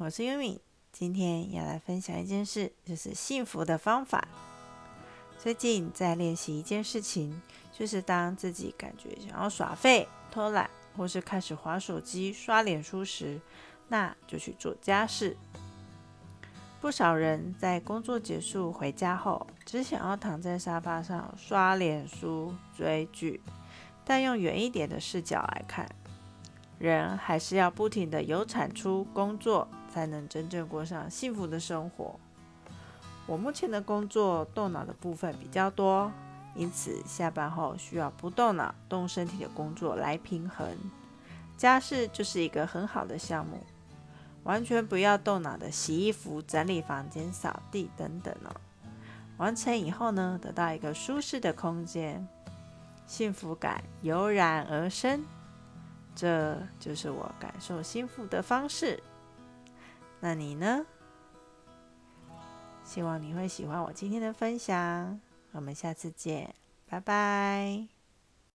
我是优米，今天要来分享一件事，就是幸福的方法。最近在练习一件事情，就是当自己感觉想要耍废、偷懒，或是开始划手机、刷脸书时，那就去做家事。不少人在工作结束回家后，只想要躺在沙发上刷脸书、追剧，但用远一点的视角来看。人还是要不停的有产出工作，才能真正过上幸福的生活。我目前的工作动脑的部分比较多，因此下班后需要不动脑、动身体的工作来平衡。家事就是一个很好的项目，完全不要动脑的洗衣服、整理房间、扫地等等哦。完成以后呢，得到一个舒适的空间，幸福感油然而生。这就是我感受幸福的方式。那你呢？希望你会喜欢我今天的分享。我们下次见，拜拜。